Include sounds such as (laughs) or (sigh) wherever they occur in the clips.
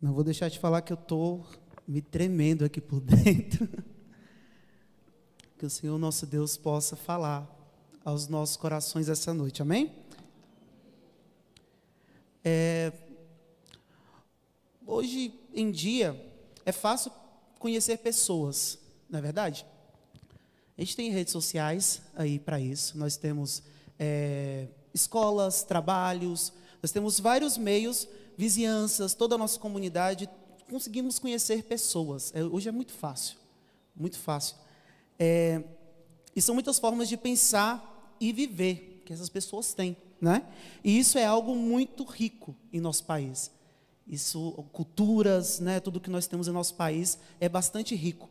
Não vou deixar de falar que eu estou me tremendo aqui por (laughs) dentro. Que o Senhor nosso Deus possa falar aos nossos corações essa noite, amém? É, hoje em dia é fácil conhecer pessoas, não é verdade? A gente tem redes sociais aí para isso, nós temos é, escolas, trabalhos, nós temos vários meios vizinhanças, toda a nossa comunidade, conseguimos conhecer pessoas. É, hoje é muito fácil, muito fácil. É, e são muitas formas de pensar e viver que essas pessoas têm, né? E isso é algo muito rico em nosso país. Isso, culturas, né? Tudo que nós temos em nosso país é bastante rico.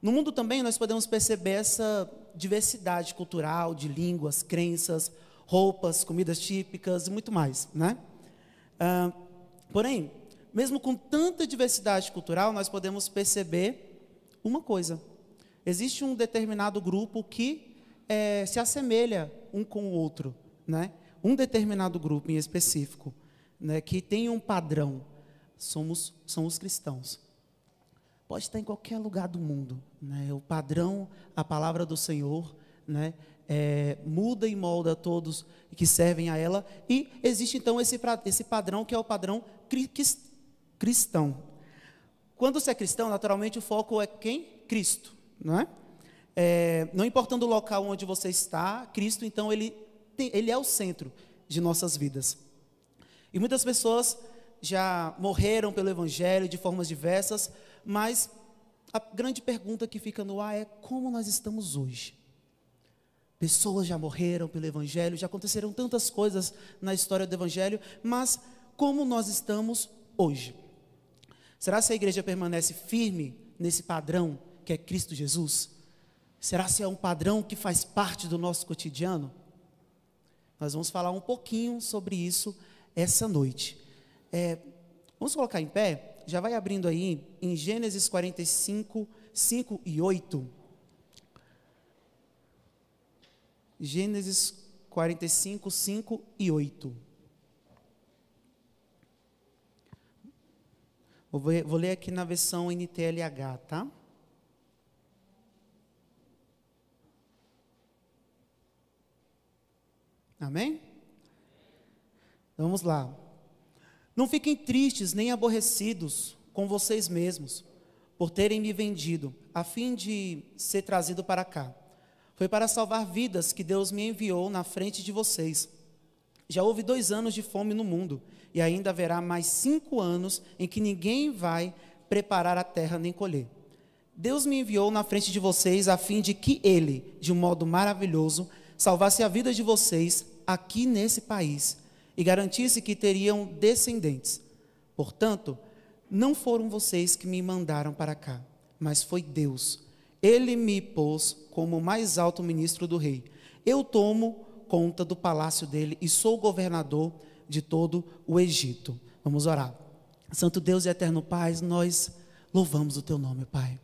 No mundo também nós podemos perceber essa diversidade cultural, de línguas, crenças, roupas, comidas típicas e muito mais, né? Porém, mesmo com tanta diversidade cultural, nós podemos perceber uma coisa: existe um determinado grupo que é, se assemelha um com o outro, né? Um determinado grupo em específico, né? Que tem um padrão. Somos, são os cristãos. Pode estar em qualquer lugar do mundo, né? O padrão, a palavra do Senhor, né? É, muda e molda todos que servem a ela. E existe então esse, esse padrão que é o padrão cristão. Quando você é cristão, naturalmente o foco é quem? Cristo, não é? é não importando o local onde você está, Cristo, então, ele, tem, ele é o centro de nossas vidas. E muitas pessoas já morreram pelo Evangelho de formas diversas, mas a grande pergunta que fica no ar é como nós estamos hoje? Pessoas já morreram pelo Evangelho, já aconteceram tantas coisas na história do Evangelho, mas como nós estamos hoje. Será se a igreja permanece firme nesse padrão que é Cristo Jesus? Será se é um padrão que faz parte do nosso cotidiano? Nós vamos falar um pouquinho sobre isso essa noite. É, vamos colocar em pé? Já vai abrindo aí em Gênesis 45, 5 e 8. Gênesis 45, 5 e 8. Vou, ler aqui na versão NTLH, tá? Amém? Vamos lá. Não fiquem tristes nem aborrecidos com vocês mesmos por terem me vendido, a fim de ser trazido para cá. Foi para salvar vidas que Deus me enviou na frente de vocês. Já houve dois anos de fome no mundo, e ainda haverá mais cinco anos em que ninguém vai preparar a terra nem colher. Deus me enviou na frente de vocês a fim de que Ele, de um modo maravilhoso, salvasse a vida de vocês aqui nesse país e garantisse que teriam descendentes. Portanto, não foram vocês que me mandaram para cá, mas foi Deus. Ele me pôs como o mais alto ministro do rei. Eu tomo conta do palácio dele e sou governador de todo o Egito. Vamos orar. Santo Deus e eterno Pai, nós louvamos o teu nome, Pai.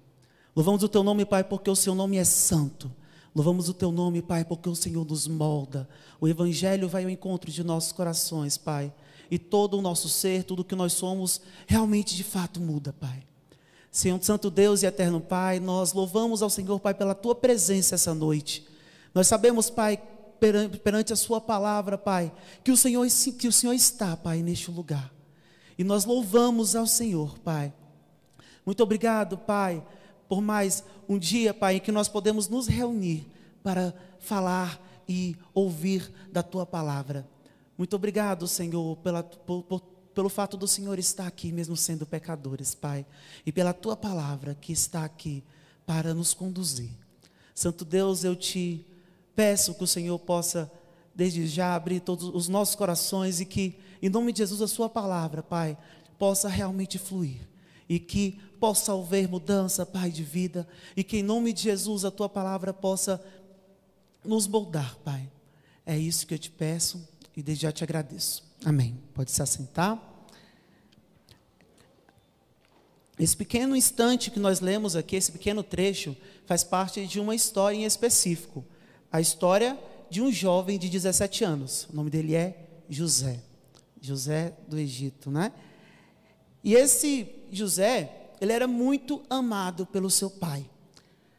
Louvamos o teu nome, Pai, porque o seu nome é santo. Louvamos o teu nome, Pai, porque o Senhor nos molda. O Evangelho vai ao encontro de nossos corações, Pai. E todo o nosso ser, tudo que nós somos, realmente de fato muda, Pai. Senhor Santo Deus e eterno Pai, nós louvamos ao Senhor, Pai, pela tua presença essa noite. Nós sabemos, Pai, perante a Sua palavra, Pai, que o Senhor, que o Senhor está, Pai, neste lugar. E nós louvamos ao Senhor, Pai. Muito obrigado, Pai, por mais um dia, Pai, em que nós podemos nos reunir para falar e ouvir da Tua palavra. Muito obrigado, Senhor, pela, por, por, pelo fato do Senhor estar aqui, mesmo sendo pecadores, Pai, e pela Tua palavra que está aqui para nos conduzir. Santo Deus, eu te Peço que o Senhor possa, desde já, abrir todos os nossos corações e que, em nome de Jesus, a Sua palavra, Pai, possa realmente fluir e que possa haver mudança, Pai, de vida e que, em nome de Jesus, a Tua palavra possa nos moldar, Pai. É isso que eu te peço e desde já te agradeço. Amém. Pode se assentar. Esse pequeno instante que nós lemos aqui, esse pequeno trecho, faz parte de uma história em específico a história de um jovem de 17 anos. O nome dele é José. José do Egito, né? E esse José, ele era muito amado pelo seu pai.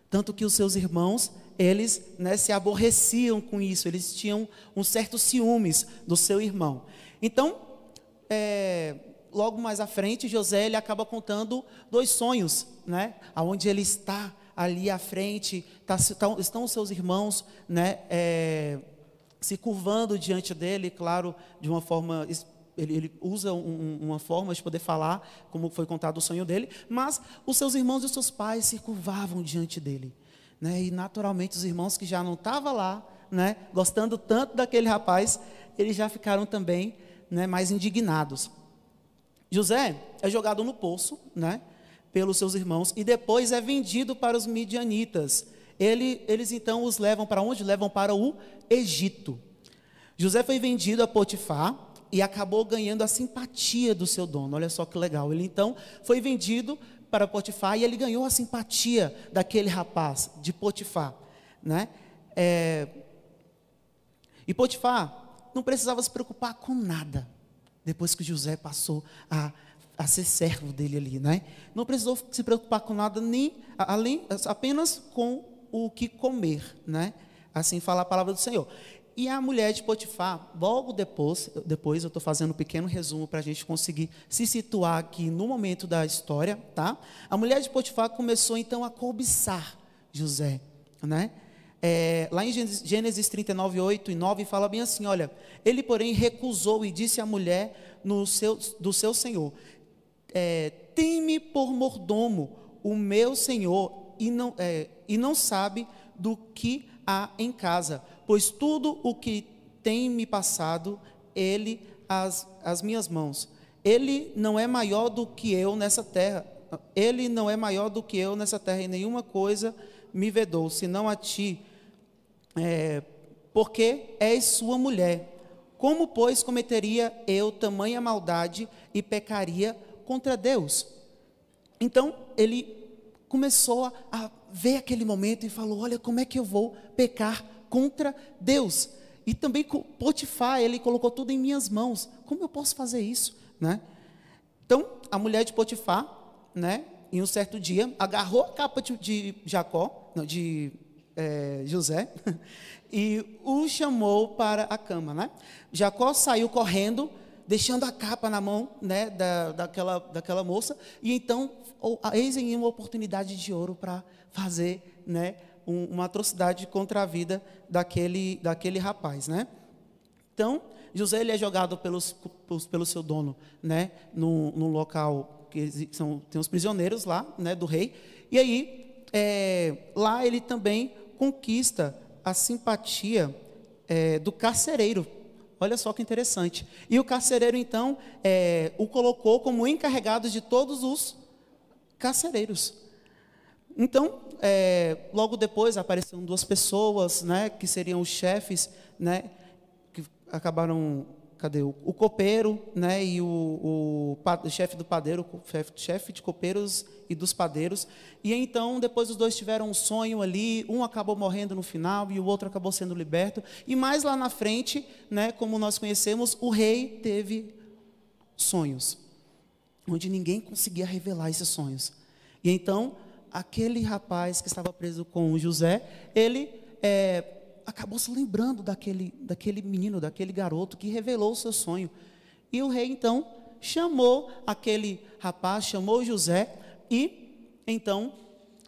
Tanto que os seus irmãos, eles né, se aborreciam com isso, eles tinham um certo ciúmes do seu irmão. Então, é, logo mais à frente, José ele acaba contando dois sonhos, né? Aonde ele está ali à frente, tá, estão os seus irmãos, né? É, se curvando diante dele, claro, de uma forma ele, ele, usa um, uma forma de poder falar, como foi contado o sonho dele, mas os seus irmãos e os seus pais se curvavam diante dele. Né? E naturalmente os irmãos que já não estavam lá, né, gostando tanto daquele rapaz, eles já ficaram também né, mais indignados. José é jogado no poço, né, pelos seus irmãos, e depois é vendido para os midianitas. Ele, eles então os levam para onde? Levam para o Egito. José foi vendido a Potifar e acabou ganhando a simpatia do seu dono. Olha só que legal. Ele então foi vendido para Potifar e ele ganhou a simpatia daquele rapaz de Potifar, né? É... E Potifar não precisava se preocupar com nada depois que José passou a, a ser servo dele ali, né? Não precisou se preocupar com nada nem além apenas com o que comer, né? Assim fala a palavra do Senhor. E a mulher de Potifar, logo depois, depois eu estou fazendo um pequeno resumo para a gente conseguir se situar aqui no momento da história, tá? A mulher de Potifar começou então a cobiçar José, né? É, lá em Gênesis 39, 8 e 9, fala bem assim: olha, ele, porém, recusou e disse à mulher no seu, do seu senhor: é, Tem-me por mordomo o meu senhor, e não, é, e não sabe do que há em casa, pois tudo o que tem me passado, ele as, as minhas mãos. Ele não é maior do que eu nessa terra. Ele não é maior do que eu nessa terra, e nenhuma coisa me vedou, senão a ti é, porque és sua mulher. Como, pois, cometeria eu tamanha maldade e pecaria contra Deus? Então, ele começou a, ver aquele momento e falou: Olha, como é que eu vou pecar contra Deus? E também Potifar, ele colocou tudo em minhas mãos. Como eu posso fazer isso? Né? Então, a mulher de Potifar, né, em um certo dia, agarrou a capa de, de Jacó, não, de é, José (laughs) e o chamou para a cama. Né? Jacó saiu correndo, deixando a capa na mão né, da, daquela, daquela moça, e então eis em uma oportunidade de ouro para fazer né, um, uma atrocidade contra a vida daquele, daquele rapaz. Né? Então, José ele é jogado pelos, pelo seu dono né, num local que são, tem os prisioneiros lá né, do rei, e aí é, lá ele também conquista a simpatia é, do carcereiro. Olha só que interessante. E o carcereiro, então, é, o colocou como encarregado de todos os carcereiros. Então, é, logo depois apareceram duas pessoas, né, que seriam os chefes, né, que acabaram cadê o, o copeiro, né, e o, o, o chefe do padeiro, o chefe de copeiros e dos padeiros. E então, depois os dois tiveram um sonho ali, um acabou morrendo no final e o outro acabou sendo liberto. E mais lá na frente, né, como nós conhecemos, o rei teve sonhos, onde ninguém conseguia revelar esses sonhos. E então, aquele rapaz que estava preso com José, ele é, acabou se lembrando daquele, daquele menino, daquele garoto que revelou o seu sonho. E o rei então chamou aquele rapaz, chamou José e então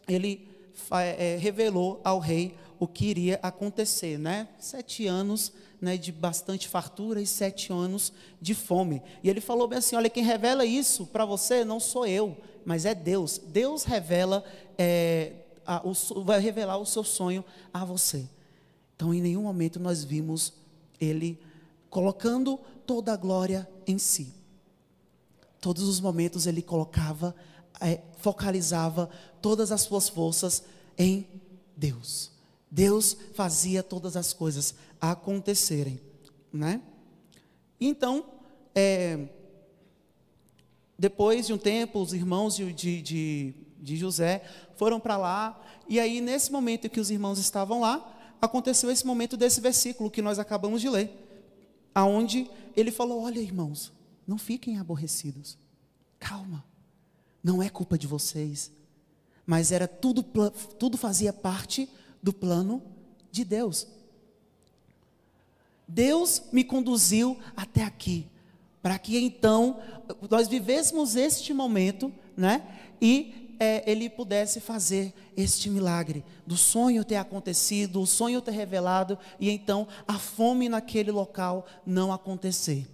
ele é, revelou ao rei o que iria acontecer, né? Sete anos né, de bastante fartura e sete anos de fome. E ele falou bem assim: olha, quem revela isso para você não sou eu, mas é Deus. Deus revela, é, a, o, vai revelar o seu sonho a você. Então, em nenhum momento nós vimos ele colocando toda a glória em si. Todos os momentos ele colocava, é, focalizava todas as suas forças em Deus. Deus fazia todas as coisas acontecerem, né? Então, é, depois de um tempo, os irmãos de, de, de José foram para lá, e aí, nesse momento que os irmãos estavam lá, aconteceu esse momento desse versículo que nós acabamos de ler, aonde ele falou: "Olha, irmãos, não fiquem aborrecidos. calma, não é culpa de vocês, mas era tudo, tudo fazia parte do plano de Deus. Deus me conduziu até aqui, para que então nós vivêssemos este momento, né? E é, Ele pudesse fazer este milagre, do sonho ter acontecido, o sonho ter revelado, e então a fome naquele local não acontecer.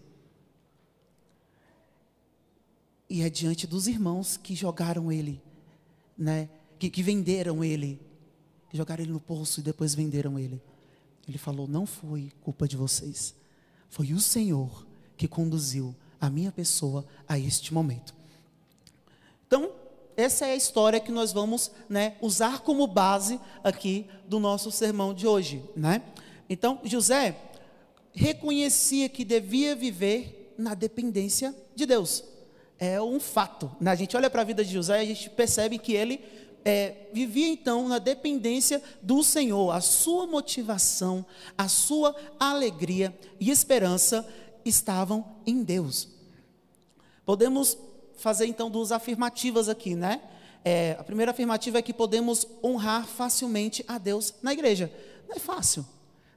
E é diante dos irmãos que jogaram ele, né? Que, que venderam ele, que jogaram ele no poço e depois venderam ele. Ele falou: Não foi culpa de vocês, foi o Senhor que conduziu a minha pessoa a este momento. Então, essa é a história que nós vamos né, usar como base aqui do nosso sermão de hoje. Né? Então, José reconhecia que devia viver na dependência de Deus é um fato. Né? A gente olha para a vida de José e a gente percebe que ele é, vivia então na dependência do Senhor. A sua motivação, a sua alegria e esperança estavam em Deus. Podemos fazer então duas afirmativas aqui, né? É, a primeira afirmativa é que podemos honrar facilmente a Deus na igreja. Não é fácil.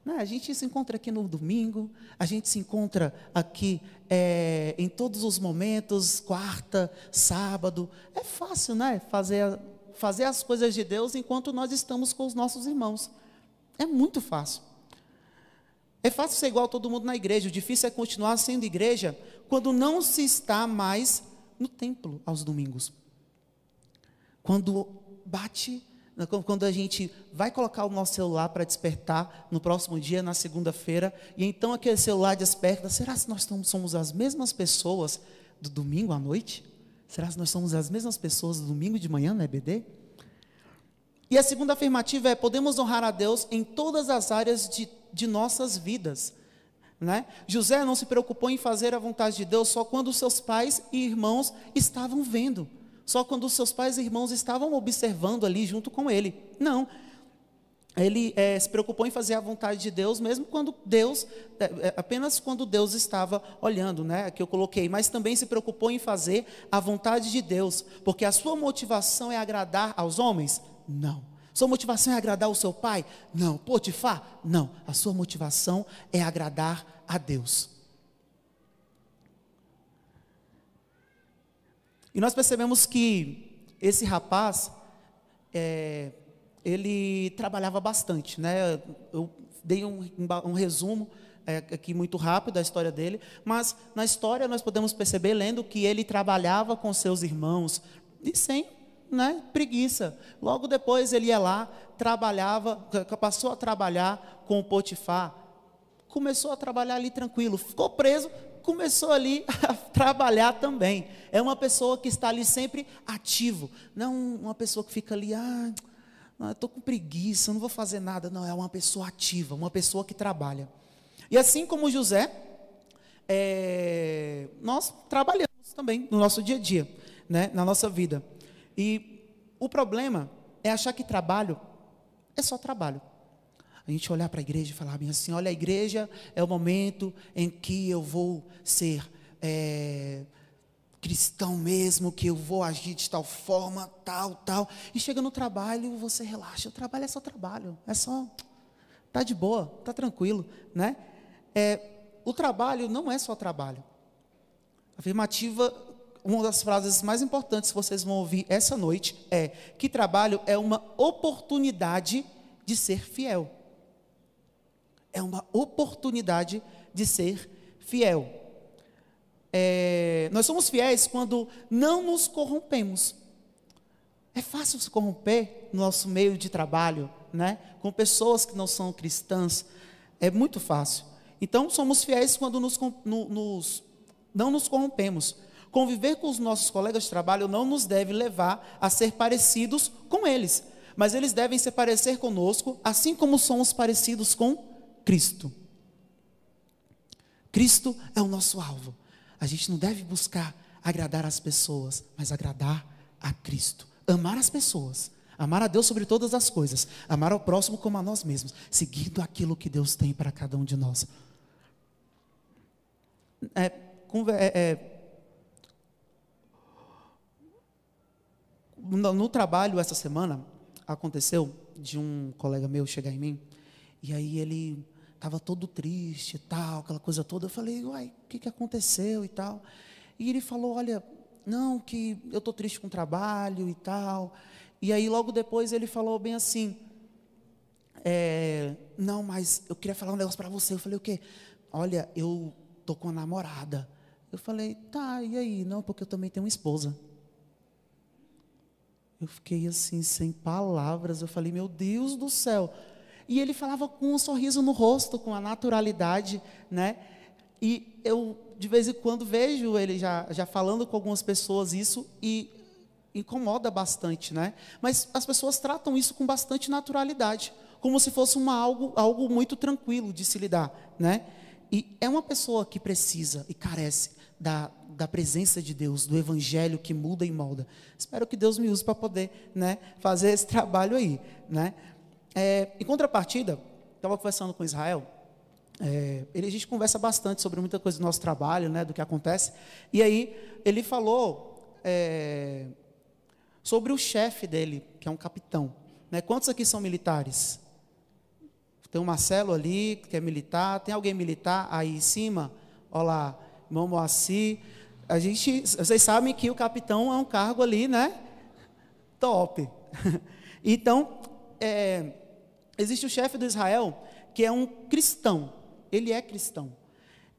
Né? A gente se encontra aqui no domingo, a gente se encontra aqui é, em todos os momentos, quarta, sábado. É fácil, né? Fazer, fazer as coisas de Deus enquanto nós estamos com os nossos irmãos. É muito fácil. É fácil ser igual todo mundo na igreja. O difícil é continuar sendo igreja quando não se está mais no templo aos domingos. Quando bate quando a gente vai colocar o nosso celular para despertar no próximo dia, na segunda-feira, e então aquele celular desperta, será que nós somos as mesmas pessoas do domingo à noite? Será que nós somos as mesmas pessoas do domingo de manhã na EBD? E a segunda afirmativa é: podemos honrar a Deus em todas as áreas de, de nossas vidas. Né? José não se preocupou em fazer a vontade de Deus só quando seus pais e irmãos estavam vendo só quando seus pais e irmãos estavam observando ali junto com ele. Não. Ele é, se preocupou em fazer a vontade de Deus, mesmo quando Deus, é, apenas quando Deus estava olhando, né? Que eu coloquei, mas também se preocupou em fazer a vontade de Deus, porque a sua motivação é agradar aos homens? Não. Sua motivação é agradar o seu pai? Não. Potifar? Não. A sua motivação é agradar a Deus. E nós percebemos que esse rapaz, é, ele trabalhava bastante, né? Eu dei um, um resumo é, aqui muito rápido da história dele, mas na história nós podemos perceber, lendo, que ele trabalhava com seus irmãos e sem né, preguiça. Logo depois ele ia lá, trabalhava, passou a trabalhar com o Potifar, começou a trabalhar ali tranquilo, ficou preso, começou ali (laughs) a trabalhar também. É uma pessoa que está ali sempre ativo, não uma pessoa que fica ali, ah, estou com preguiça, não vou fazer nada. Não, é uma pessoa ativa, uma pessoa que trabalha. E assim como José, é, nós trabalhamos também no nosso dia a dia, né, na nossa vida. E o problema é achar que trabalho é só trabalho a gente olhar para a igreja e falar bem assim: olha, a igreja é o momento em que eu vou ser é, cristão mesmo, que eu vou agir de tal forma, tal, tal. E chega no trabalho, você relaxa. O trabalho é só trabalho, é só. Tá de boa, tá tranquilo, né? É, o trabalho não é só trabalho. Afirmativa, uma das frases mais importantes que vocês vão ouvir essa noite é que trabalho é uma oportunidade de ser fiel é uma oportunidade de ser fiel. É, nós somos fiéis quando não nos corrompemos. É fácil se corromper no nosso meio de trabalho, né? com pessoas que não são cristãs. É muito fácil. Então, somos fiéis quando nos, no, nos, não nos corrompemos. Conviver com os nossos colegas de trabalho não nos deve levar a ser parecidos com eles, mas eles devem se parecer conosco, assim como somos parecidos com Cristo. Cristo é o nosso alvo. A gente não deve buscar agradar as pessoas, mas agradar a Cristo. Amar as pessoas, amar a Deus sobre todas as coisas, amar ao próximo como a nós mesmos, seguindo aquilo que Deus tem para cada um de nós. É, é, é, no, no trabalho essa semana aconteceu de um colega meu chegar em mim e aí ele estava todo triste e tal, aquela coisa toda. Eu falei, uai, o que, que aconteceu e tal? E ele falou, olha, não, que eu estou triste com o trabalho e tal. E aí logo depois ele falou bem assim, é, não, mas eu queria falar um negócio para você. Eu falei, o quê? Olha, eu tô com a namorada. Eu falei, tá, e aí? Não, porque eu também tenho uma esposa. Eu fiquei assim, sem palavras. Eu falei, meu Deus do céu. E ele falava com um sorriso no rosto, com a naturalidade, né? E eu, de vez em quando, vejo ele já, já falando com algumas pessoas isso e incomoda bastante, né? Mas as pessoas tratam isso com bastante naturalidade, como se fosse uma, algo, algo muito tranquilo de se lidar, né? E é uma pessoa que precisa e carece da, da presença de Deus, do Evangelho que muda e molda. Espero que Deus me use para poder né, fazer esse trabalho aí. Né? É, em contrapartida, estava conversando com Israel, é, ele, a gente conversa bastante sobre muita coisa do nosso trabalho, né, do que acontece, e aí ele falou é, sobre o chefe dele, que é um capitão. Né? Quantos aqui são militares? Tem o Marcelo ali, que é militar. Tem alguém militar aí em cima? Olha lá, irmão Moacir. A gente, vocês sabem que o capitão é um cargo ali, né? Top. (laughs) Então, é, existe o chefe do Israel, que é um cristão. Ele é cristão.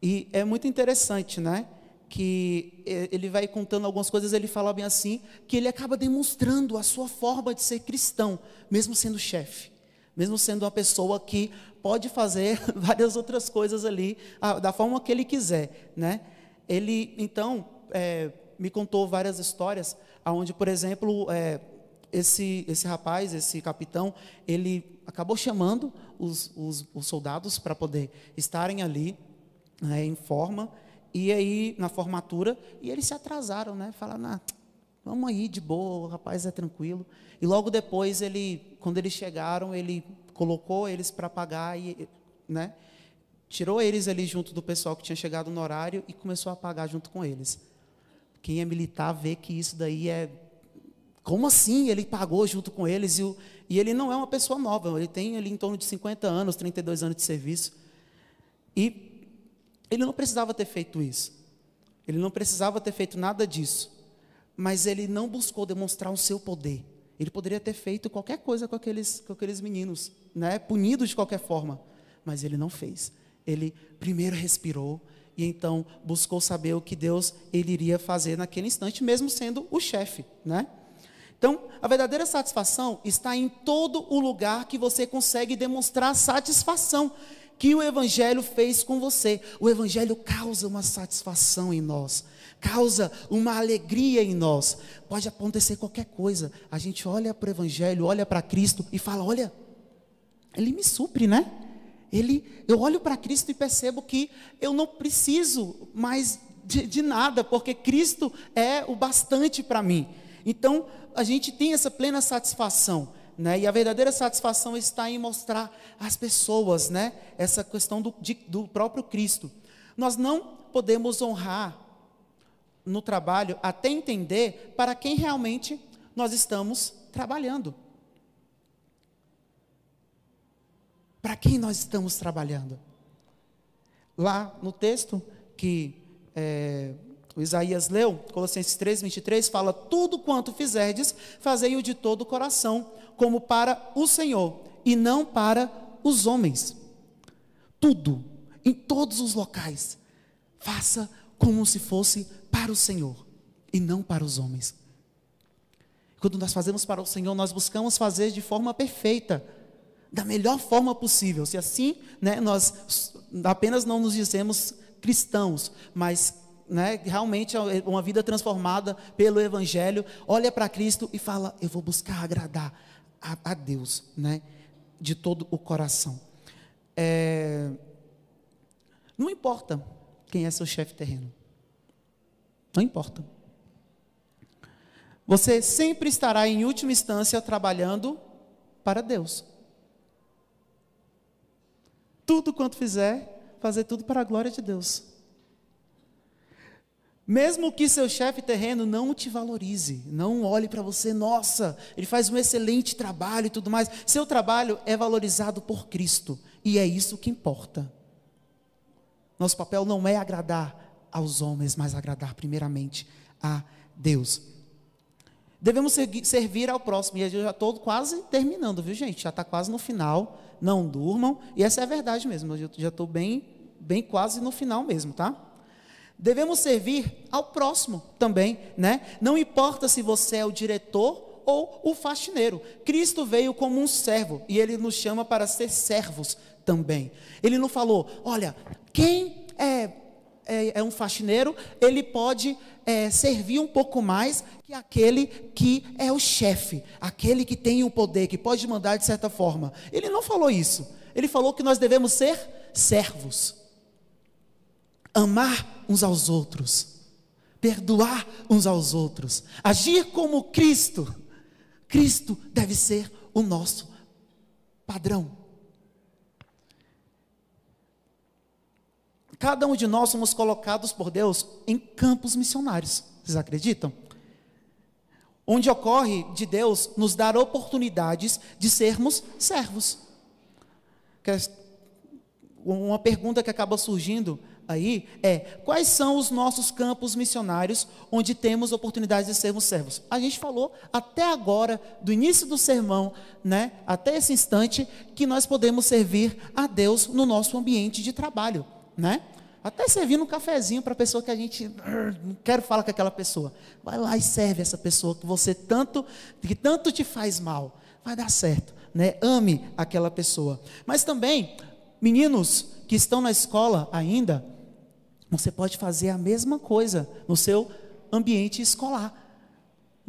E é muito interessante, né? Que é, ele vai contando algumas coisas, ele fala bem assim, que ele acaba demonstrando a sua forma de ser cristão, mesmo sendo chefe mesmo sendo uma pessoa que pode fazer (laughs) várias outras coisas ali, da forma que ele quiser, né? Ele, então, é, me contou várias histórias, onde, por exemplo, é, esse, esse rapaz, esse capitão, ele acabou chamando os, os, os soldados para poder estarem ali né, em forma, e aí, na formatura, e eles se atrasaram, né? Falaram, ah, vamos aí, de boa, o rapaz é tranquilo. E logo depois, ele, quando eles chegaram, ele colocou eles para pagar e, né? Tirou eles ali junto do pessoal que tinha chegado no horário e começou a pagar junto com eles. Quem é militar vê que isso daí é como assim? Ele pagou junto com eles e, o, e ele não é uma pessoa nova, ele tem ali em torno de 50 anos, 32 anos de serviço. E ele não precisava ter feito isso. Ele não precisava ter feito nada disso. Mas ele não buscou demonstrar o seu poder. Ele poderia ter feito qualquer coisa com aqueles, com aqueles meninos, né? punidos de qualquer forma, mas ele não fez. Ele primeiro respirou e então buscou saber o que Deus ele iria fazer naquele instante, mesmo sendo o chefe, né? Então, a verdadeira satisfação está em todo o lugar que você consegue demonstrar satisfação que o Evangelho fez com você. O Evangelho causa uma satisfação em nós causa uma alegria em nós. Pode acontecer qualquer coisa. A gente olha para o Evangelho, olha para Cristo e fala: olha, Ele me supre, né? Ele, eu olho para Cristo e percebo que eu não preciso mais de, de nada, porque Cristo é o bastante para mim. Então, a gente tem essa plena satisfação. Né? E a verdadeira satisfação está em mostrar às pessoas né? essa questão do, de, do próprio Cristo. Nós não podemos honrar no trabalho até entender para quem realmente nós estamos trabalhando. Para quem nós estamos trabalhando? Lá no texto que é, o Isaías leu, Colossenses 3, 23, fala: Tudo quanto fizerdes, fazei-o de todo o coração, como para o Senhor, e não para os homens. Tudo, em todos os locais, faça como se fosse para o Senhor e não para os homens. Quando nós fazemos para o Senhor, nós buscamos fazer de forma perfeita, da melhor forma possível. Se assim, né, nós apenas não nos dizemos cristãos, mas né, realmente é uma vida transformada pelo Evangelho, olha para Cristo e fala: Eu vou buscar agradar a, a Deus, né, de todo o coração. É, não importa quem é seu chefe terreno. Não importa. Você sempre estará, em última instância, trabalhando para Deus. Tudo quanto fizer, fazer tudo para a glória de Deus. Mesmo que seu chefe terreno não te valorize, não olhe para você, nossa, ele faz um excelente trabalho e tudo mais. Seu trabalho é valorizado por Cristo e é isso que importa. Nosso papel não é agradar aos homens, mas agradar primeiramente a Deus. Devemos servir ao próximo, e eu já estou quase terminando, viu gente? Já está quase no final, não durmam, e essa é a verdade mesmo, eu já estou bem, bem quase no final mesmo, tá? Devemos servir ao próximo também, né? Não importa se você é o diretor ou o faxineiro. Cristo veio como um servo e ele nos chama para ser servos também. Ele não falou, olha, quem é, é, é um faxineiro, ele pode é, servir um pouco mais que aquele que é o chefe, aquele que tem o poder, que pode mandar de certa forma. Ele não falou isso. Ele falou que nós devemos ser servos amar uns aos outros, perdoar uns aos outros, agir como Cristo. Cristo deve ser o nosso padrão. Cada um de nós somos colocados por Deus em campos missionários. Vocês acreditam? Onde ocorre de Deus nos dar oportunidades de sermos servos. Uma pergunta que acaba surgindo aí é: quais são os nossos campos missionários onde temos oportunidade de sermos servos? A gente falou até agora, do início do sermão, né, até esse instante, que nós podemos servir a Deus no nosso ambiente de trabalho, né? Até servir um cafezinho para a pessoa que a gente não quero falar com aquela pessoa. Vai lá e serve essa pessoa que você tanto que tanto te faz mal. Vai dar certo, né? Ame aquela pessoa. Mas também, meninos que estão na escola ainda, você pode fazer a mesma coisa no seu ambiente escolar.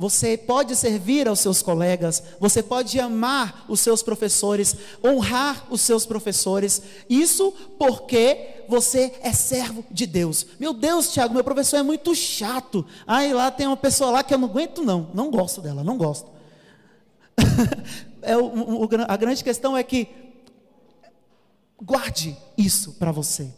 Você pode servir aos seus colegas, você pode amar os seus professores, honrar os seus professores. Isso porque você é servo de Deus. Meu Deus, Tiago, meu professor é muito chato. Aí lá tem uma pessoa lá que eu não aguento, não. Não gosto dela, não gosto. (laughs) é, o, o, a grande questão é que guarde isso para você.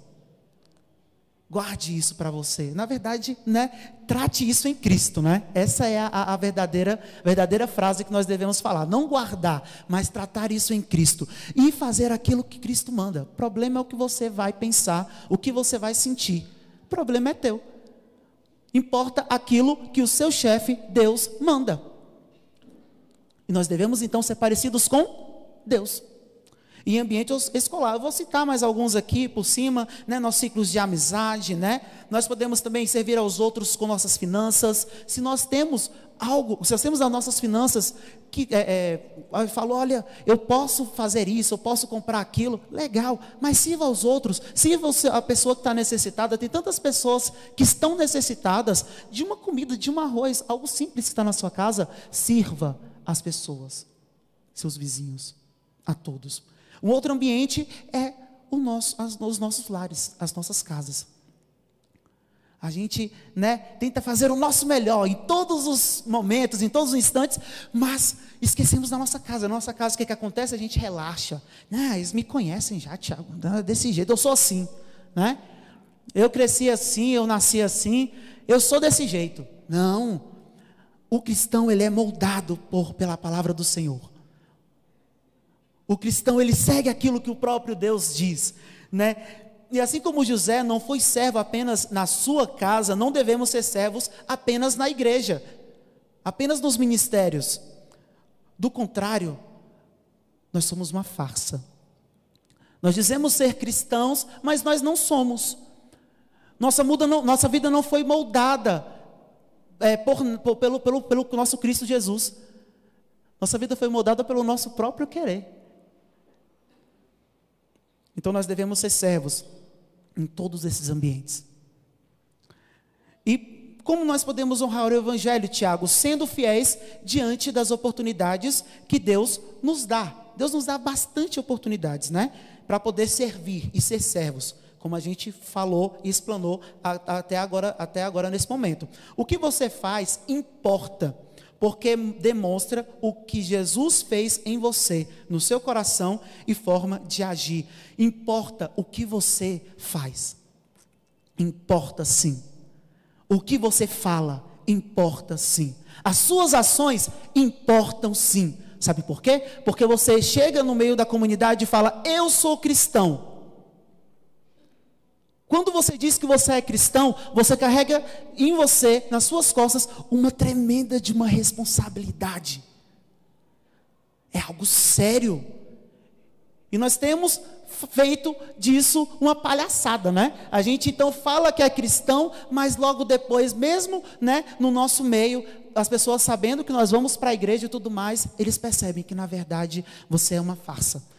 Guarde isso para você. Na verdade, né, trate isso em Cristo, né? Essa é a, a, verdadeira, verdadeira frase que nós devemos falar. Não guardar, mas tratar isso em Cristo e fazer aquilo que Cristo manda. O problema é o que você vai pensar, o que você vai sentir. O problema é teu. Importa aquilo que o seu chefe, Deus, manda. E nós devemos então ser parecidos com Deus em ambiente escolar. Eu vou citar mais alguns aqui por cima, né, nossos ciclos de amizade, né? Nós podemos também servir aos outros com nossas finanças. Se nós temos algo, se nós temos as nossas finanças que é, é, falou, olha, eu posso fazer isso, eu posso comprar aquilo, legal, mas sirva aos outros, sirva a pessoa que está necessitada. Tem tantas pessoas que estão necessitadas de uma comida, de um arroz, algo simples que está na sua casa, sirva as pessoas, seus vizinhos, a todos. Um outro ambiente é nosso, as, os nossos lares, as nossas casas. A gente né, tenta fazer o nosso melhor em todos os momentos, em todos os instantes, mas esquecemos da nossa casa. Na nossa casa, o que, que acontece? A gente relaxa. Ah, eles me conhecem já, Tiago, desse jeito, eu sou assim. Né? Eu cresci assim, eu nasci assim, eu sou desse jeito. Não. O cristão, ele é moldado por, pela palavra do Senhor. O cristão ele segue aquilo que o próprio Deus diz, né? E assim como José não foi servo apenas na sua casa, não devemos ser servos apenas na igreja, apenas nos ministérios. Do contrário, nós somos uma farsa. Nós dizemos ser cristãos, mas nós não somos. Nossa, muda não, nossa vida não foi moldada é, por, por, pelo, pelo, pelo nosso Cristo Jesus. Nossa vida foi moldada pelo nosso próprio querer. Então nós devemos ser servos em todos esses ambientes. E como nós podemos honrar o Evangelho, Tiago? Sendo fiéis diante das oportunidades que Deus nos dá. Deus nos dá bastante oportunidades, né? Para poder servir e ser servos, como a gente falou e explanou até agora, até agora nesse momento. O que você faz importa porque demonstra o que Jesus fez em você, no seu coração e forma de agir. Importa o que você faz. Importa sim. O que você fala importa sim. As suas ações importam sim. Sabe por quê? Porque você chega no meio da comunidade e fala: Eu sou cristão. Quando você diz que você é cristão, você carrega em você, nas suas costas, uma tremenda de uma responsabilidade. É algo sério. E nós temos feito disso uma palhaçada, né? A gente então fala que é cristão, mas logo depois, mesmo, né, no nosso meio, as pessoas sabendo que nós vamos para a igreja e tudo mais, eles percebem que na verdade você é uma farsa.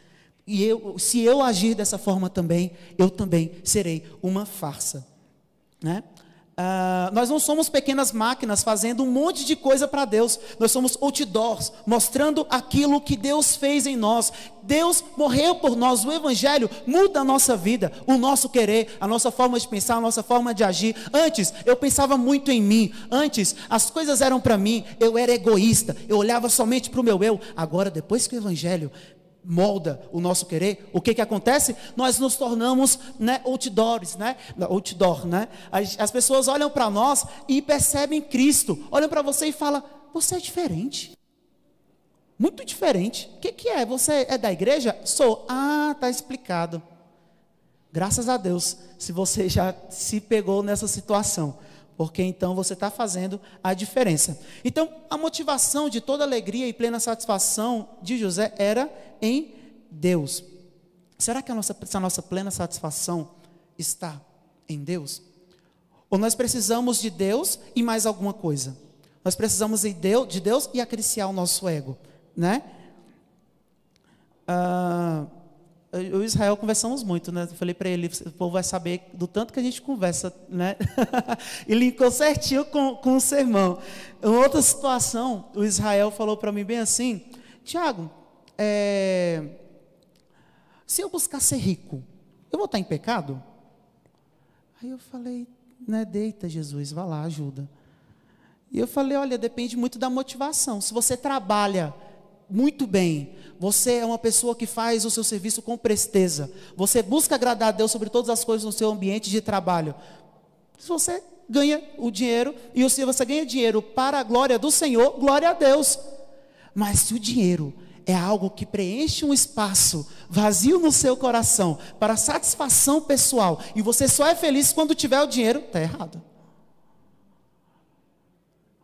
E eu, se eu agir dessa forma também, eu também serei uma farsa, né? Uh, nós não somos pequenas máquinas fazendo um monte de coisa para Deus. Nós somos outdoors, mostrando aquilo que Deus fez em nós. Deus morreu por nós. O Evangelho muda a nossa vida, o nosso querer, a nossa forma de pensar, a nossa forma de agir. Antes, eu pensava muito em mim. Antes, as coisas eram para mim. Eu era egoísta. Eu olhava somente para o meu eu. Agora, depois que o Evangelho molda o nosso querer, o que que acontece? Nós nos tornamos, né, outdoors, né? Outdoor, né? As, as pessoas olham para nós e percebem Cristo. Olham para você e falam: "Você é diferente". Muito diferente. O que que é? Você é da igreja? Sou. Ah, tá explicado. Graças a Deus, se você já se pegou nessa situação porque então você está fazendo a diferença. Então, a motivação de toda alegria e plena satisfação de José era em Deus. Será que a nossa, nossa plena satisfação está em Deus? Ou nós precisamos de Deus e mais alguma coisa? Nós precisamos de Deus, de Deus e acariciar o nosso ego, né? Ah, eu e Israel conversamos muito, né? Eu falei para ele, o povo vai saber do tanto que a gente conversa, né? (laughs) e linkou certinho com, com o sermão. Em outra situação, o Israel falou para mim bem assim, Tiago, é, se eu buscar ser rico, eu vou estar em pecado? Aí eu falei, né, deita Jesus, vá lá, ajuda. E eu falei, olha, depende muito da motivação. Se você trabalha muito bem, você é uma pessoa que faz o seu serviço com presteza, você busca agradar a Deus sobre todas as coisas no seu ambiente de trabalho. Se você ganha o dinheiro, e se você ganha dinheiro para a glória do Senhor, glória a Deus. Mas se o dinheiro é algo que preenche um espaço vazio no seu coração para satisfação pessoal, e você só é feliz quando tiver o dinheiro, está errado.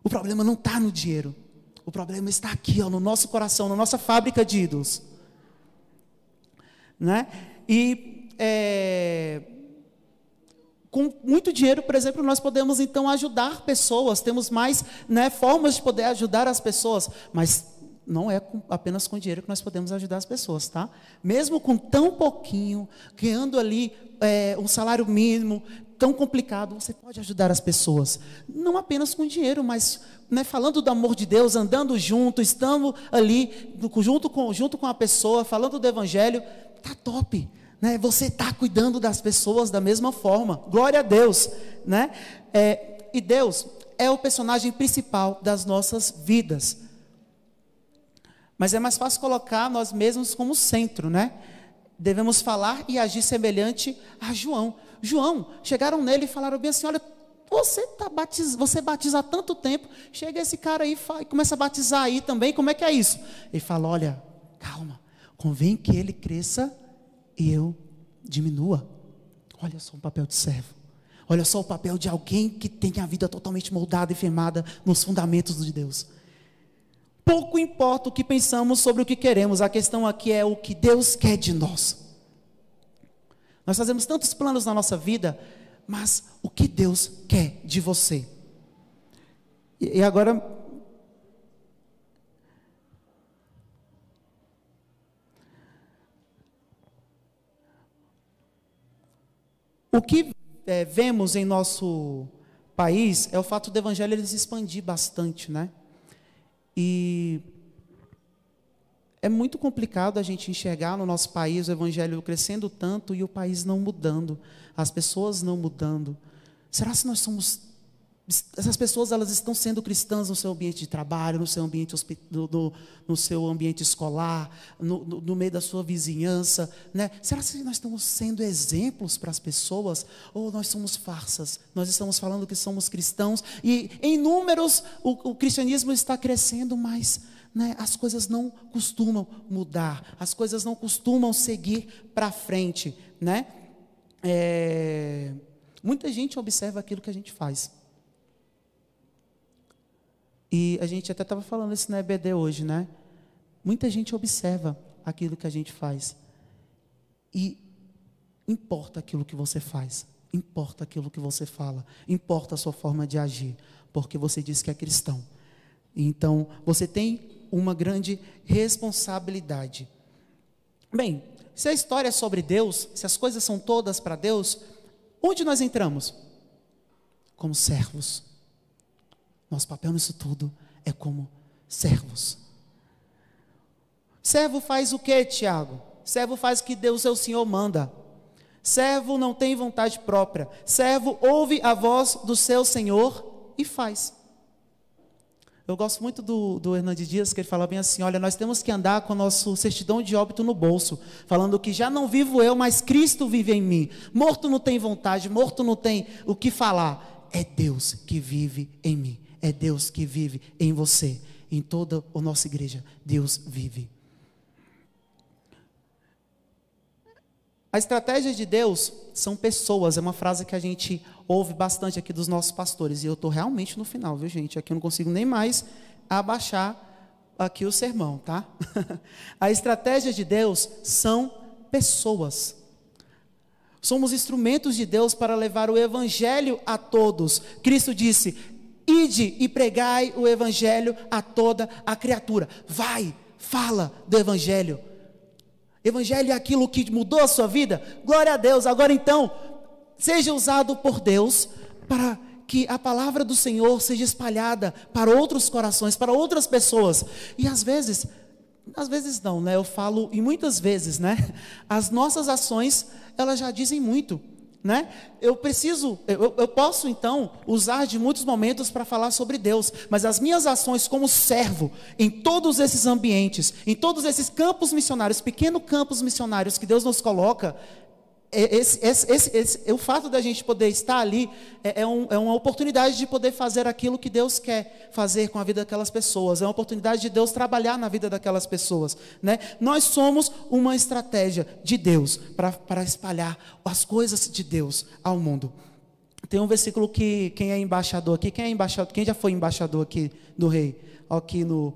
O problema não está no dinheiro. O problema está aqui, ó, no nosso coração, na nossa fábrica de ídolos. Né? E é, com muito dinheiro, por exemplo, nós podemos então ajudar pessoas, temos mais né, formas de poder ajudar as pessoas, mas não é com, apenas com dinheiro que nós podemos ajudar as pessoas, tá? Mesmo com tão pouquinho, ganhando ali é, um salário mínimo, tão complicado, você pode ajudar as pessoas. Não apenas com dinheiro, mas né, falando do amor de Deus, andando junto, estando ali, junto com, junto com a pessoa, falando do Evangelho, tá top. Né? Você está cuidando das pessoas da mesma forma. Glória a Deus. Né? É, e Deus é o personagem principal das nossas vidas. Mas é mais fácil colocar nós mesmos como centro, né? Devemos falar e agir semelhante a João. João, chegaram nele e falaram bem assim: olha, você, tá batiz... você batiza há tanto tempo, chega esse cara aí e começa a batizar aí também, como é que é isso? Ele fala: olha, calma, convém que ele cresça e eu diminua. Olha só o papel de servo. Olha só o papel de alguém que tem a vida totalmente moldada e firmada nos fundamentos de Deus. Pouco importa o que pensamos sobre o que queremos, a questão aqui é o que Deus quer de nós. Nós fazemos tantos planos na nossa vida, mas o que Deus quer de você? E, agora. O que é, vemos em nosso país é o fato do evangelho se expandir bastante, né? E é muito complicado a gente enxergar no nosso país o evangelho crescendo tanto e o país não mudando, as pessoas não mudando. Será que nós somos essas pessoas elas estão sendo cristãs no seu ambiente de trabalho, no seu ambiente, no, no seu ambiente escolar, no, no, no, meio da sua vizinhança. Né? Será que nós estamos sendo exemplos para as pessoas? Ou nós somos farsas? Nós estamos falando que somos cristãos e em números o, o cristianismo está crescendo, mas né, as coisas não costumam mudar, as coisas não costumam seguir para frente. Né? É, muita gente observa aquilo que a gente faz. E a gente até estava falando isso na EBD hoje, né? Muita gente observa aquilo que a gente faz. E importa aquilo que você faz, importa aquilo que você fala, importa a sua forma de agir, porque você diz que é cristão. Então, você tem uma grande responsabilidade. Bem, se a história é sobre Deus, se as coisas são todas para Deus, onde nós entramos? Como servos. Nosso papel nisso tudo é como servos. Servo faz o que, Tiago? Servo faz o que Deus, seu Senhor, manda. Servo não tem vontade própria. Servo ouve a voz do seu Senhor e faz. Eu gosto muito do, do Hernandes Dias, que ele fala bem assim: olha, nós temos que andar com o nosso certidão de óbito no bolso, falando que já não vivo eu, mas Cristo vive em mim. Morto não tem vontade, morto não tem o que falar. É Deus que vive em mim é Deus que vive em você, em toda a nossa igreja. Deus vive. A estratégia de Deus são pessoas, é uma frase que a gente ouve bastante aqui dos nossos pastores, e eu estou realmente no final, viu gente? Aqui eu não consigo nem mais abaixar aqui o sermão, tá? (laughs) a estratégia de Deus são pessoas. Somos instrumentos de Deus para levar o evangelho a todos. Cristo disse: Ide e pregai o evangelho a toda a criatura. Vai, fala do evangelho. Evangelho é aquilo que mudou a sua vida? Glória a Deus. Agora então, seja usado por Deus para que a palavra do Senhor seja espalhada para outros corações, para outras pessoas. E às vezes, às vezes não, né? Eu falo e muitas vezes, né? As nossas ações, elas já dizem muito né? Eu preciso, eu, eu posso então usar de muitos momentos para falar sobre Deus, mas as minhas ações como servo em todos esses ambientes, em todos esses campos missionários, pequenos campos missionários que Deus nos coloca, esse, esse, esse, esse, o fato da gente poder estar ali é, é, um, é, uma oportunidade de poder fazer aquilo que Deus quer fazer com a vida daquelas pessoas, é uma oportunidade de Deus trabalhar na vida daquelas pessoas. Né? Nós somos uma estratégia de Deus para espalhar as coisas de Deus ao mundo. Tem um versículo que quem é embaixador aqui, quem é embaixador, quem já foi embaixador aqui do rei? Aqui no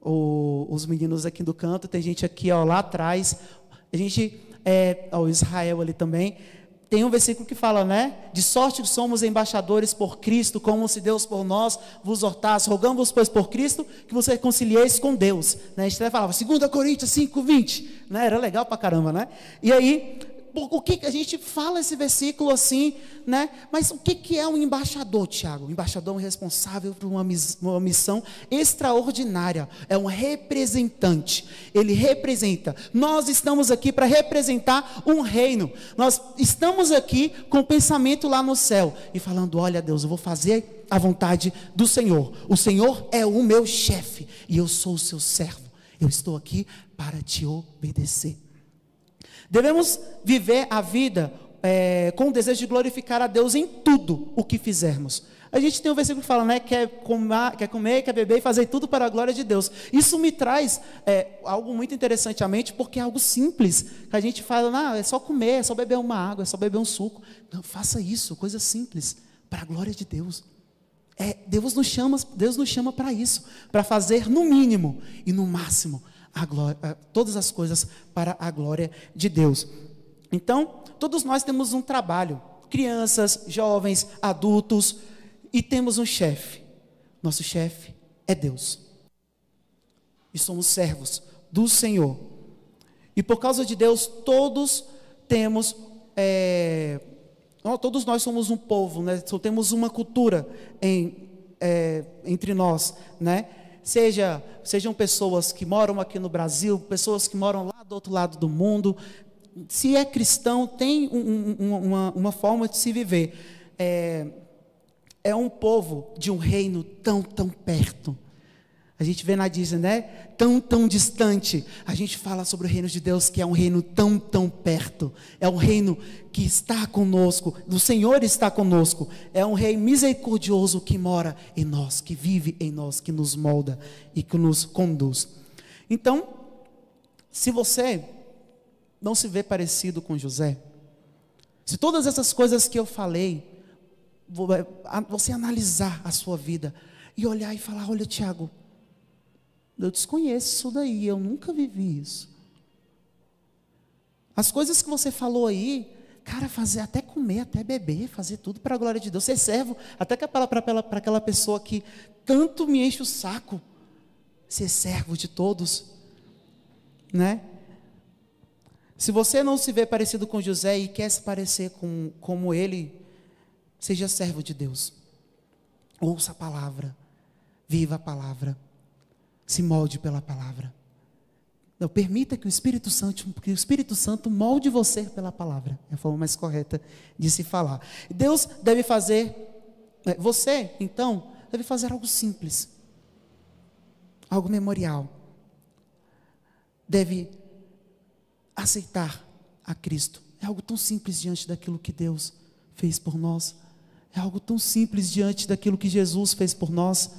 o, os meninos aqui do canto, tem gente aqui ó, lá atrás. A gente é, ao Israel ali também, tem um versículo que fala, né? De sorte que somos embaixadores por Cristo, como se Deus por nós vos hortasse. Rogamos, pois, por Cristo, que você reconcilieis com Deus. Né? A gente até falava, 2 Coríntios 5, 20. Né? Era legal pra caramba, né? E aí, o que a gente fala esse versículo assim, né? Mas o que, que é um embaixador, Tiago? O embaixador é um responsável por uma, uma missão extraordinária, é um representante. Ele representa. Nós estamos aqui para representar um reino. Nós estamos aqui com o pensamento lá no céu e falando: olha, Deus, eu vou fazer a vontade do Senhor. O Senhor é o meu chefe e eu sou o seu servo. Eu estou aqui para te obedecer. Devemos viver a vida é, com o desejo de glorificar a Deus em tudo o que fizermos. A gente tem um versículo que fala, né? Quer comer, quer, comer, quer beber e fazer tudo para a glória de Deus. Isso me traz é, algo muito interessante à mente, porque é algo simples. Que a gente fala, não, é só comer, é só beber uma água, é só beber um suco. Não, faça isso, coisa simples, para a glória de Deus. É, Deus nos chama, Deus nos chama para isso, para fazer no mínimo e no máximo glória, todas as coisas para a glória de Deus. Então, todos nós temos um trabalho, crianças, jovens, adultos, e temos um chefe. Nosso chefe é Deus. E somos servos do Senhor. E por causa de Deus, todos temos, é, todos nós somos um povo, né? Temos uma cultura em, é, entre nós, né? Seja, sejam pessoas que moram aqui no Brasil, pessoas que moram lá do outro lado do mundo. Se é cristão, tem um, um, uma, uma, forma de se viver. É, é um povo de um reino tão, tão perto. A gente vê na Disney, né? Tão, tão distante. A gente fala sobre o reino de Deus, que é um reino tão, tão perto. É um reino que está conosco. O Senhor está conosco. É um rei misericordioso que mora em nós, que vive em nós, que nos molda e que nos conduz. Então, se você não se vê parecido com José, se todas essas coisas que eu falei, é, você analisar a sua vida e olhar e falar: olha, Tiago, eu desconheço isso daí, eu nunca vivi isso. As coisas que você falou aí, cara, fazer até comer, até beber, fazer tudo para a glória de Deus, ser servo, até para aquela pessoa que tanto me enche o saco, ser servo de todos, né? Se você não se vê parecido com José e quer se parecer com como ele, seja servo de Deus. Ouça a palavra, viva a palavra, se molde pela palavra. Não permita que o Espírito Santo, que o Espírito Santo molde você pela palavra. É a forma mais correta de se falar. Deus deve fazer, né, você, então, deve fazer algo simples. Algo memorial. Deve aceitar a Cristo. É algo tão simples diante daquilo que Deus fez por nós. É algo tão simples diante daquilo que Jesus fez por nós.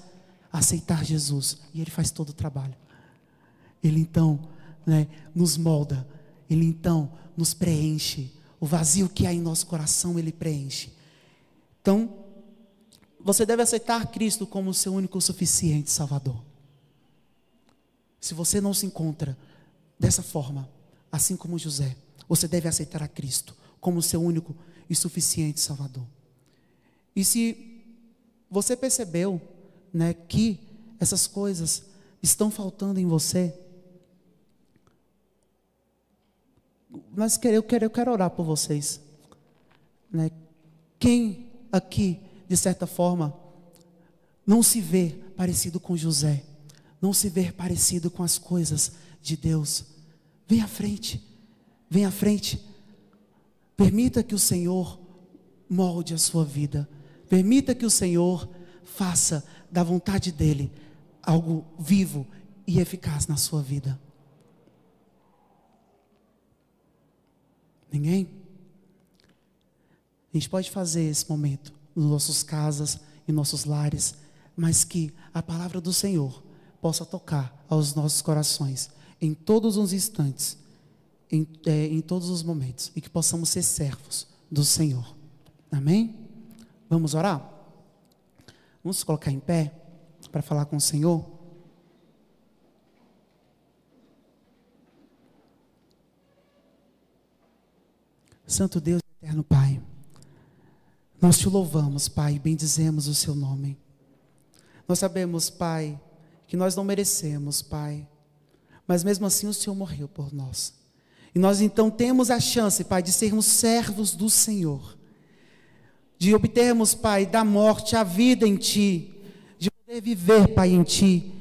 Aceitar Jesus. E Ele faz todo o trabalho. Ele então né, nos molda. Ele então nos preenche. O vazio que há em nosso coração, Ele preenche. Então, você deve aceitar Cristo como seu único suficiente Salvador. Se você não se encontra dessa forma, assim como José, você deve aceitar a Cristo como seu único e suficiente Salvador. E se você percebeu, né, que essas coisas estão faltando em você, mas eu quero, eu quero orar por vocês. Né? Quem aqui, de certa forma, não se vê parecido com José, não se vê parecido com as coisas de Deus, Vem à frente. Vem à frente. Permita que o Senhor molde a sua vida. Permita que o Senhor faça da vontade dEle algo vivo e eficaz na sua vida. Ninguém? A gente pode fazer esse momento nas nossas casas, em nossos lares, mas que a palavra do Senhor possa tocar aos nossos corações em todos os instantes, em, é, em todos os momentos, e que possamos ser servos do Senhor. Amém? Vamos orar? Vamos colocar em pé para falar com o Senhor? Santo Deus, eterno Pai, nós te louvamos, Pai, e bendizemos o seu nome. Nós sabemos, Pai, que nós não merecemos, Pai, mas mesmo assim o Senhor morreu por nós. E nós então temos a chance, Pai, de sermos servos do Senhor, de obtermos, Pai, da morte a vida em Ti, de poder viver, Pai, em Ti.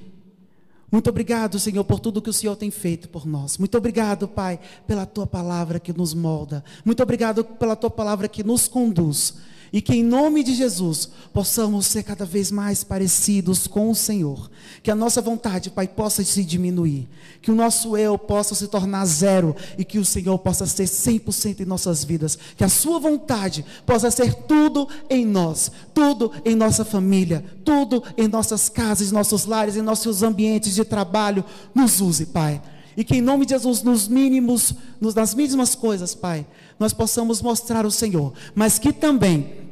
Muito obrigado, Senhor, por tudo que o Senhor tem feito por nós. Muito obrigado, Pai, pela Tua palavra que nos molda. Muito obrigado pela Tua palavra que nos conduz. E que em nome de Jesus possamos ser cada vez mais parecidos com o Senhor. Que a nossa vontade, Pai, possa se diminuir. Que o nosso eu possa se tornar zero. E que o Senhor possa ser 100% em nossas vidas. Que a Sua vontade possa ser tudo em nós. Tudo em nossa família. Tudo em nossas casas, nossos lares, em nossos ambientes de trabalho. Nos use, Pai. E que em nome de Jesus, nos mínimos, nas mínimas coisas, Pai, nós possamos mostrar o Senhor. Mas que também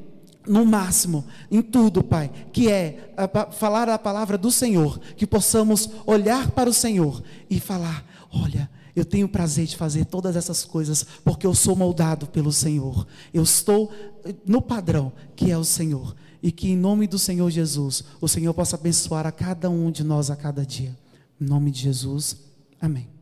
no máximo, em tudo, Pai, que é a, falar a palavra do Senhor, que possamos olhar para o Senhor e falar: olha, eu tenho prazer de fazer todas essas coisas, porque eu sou moldado pelo Senhor, eu estou eh, no padrão que é o Senhor, e que em nome do Senhor Jesus, o Senhor possa abençoar a cada um de nós a cada dia. Em nome de Jesus, amém.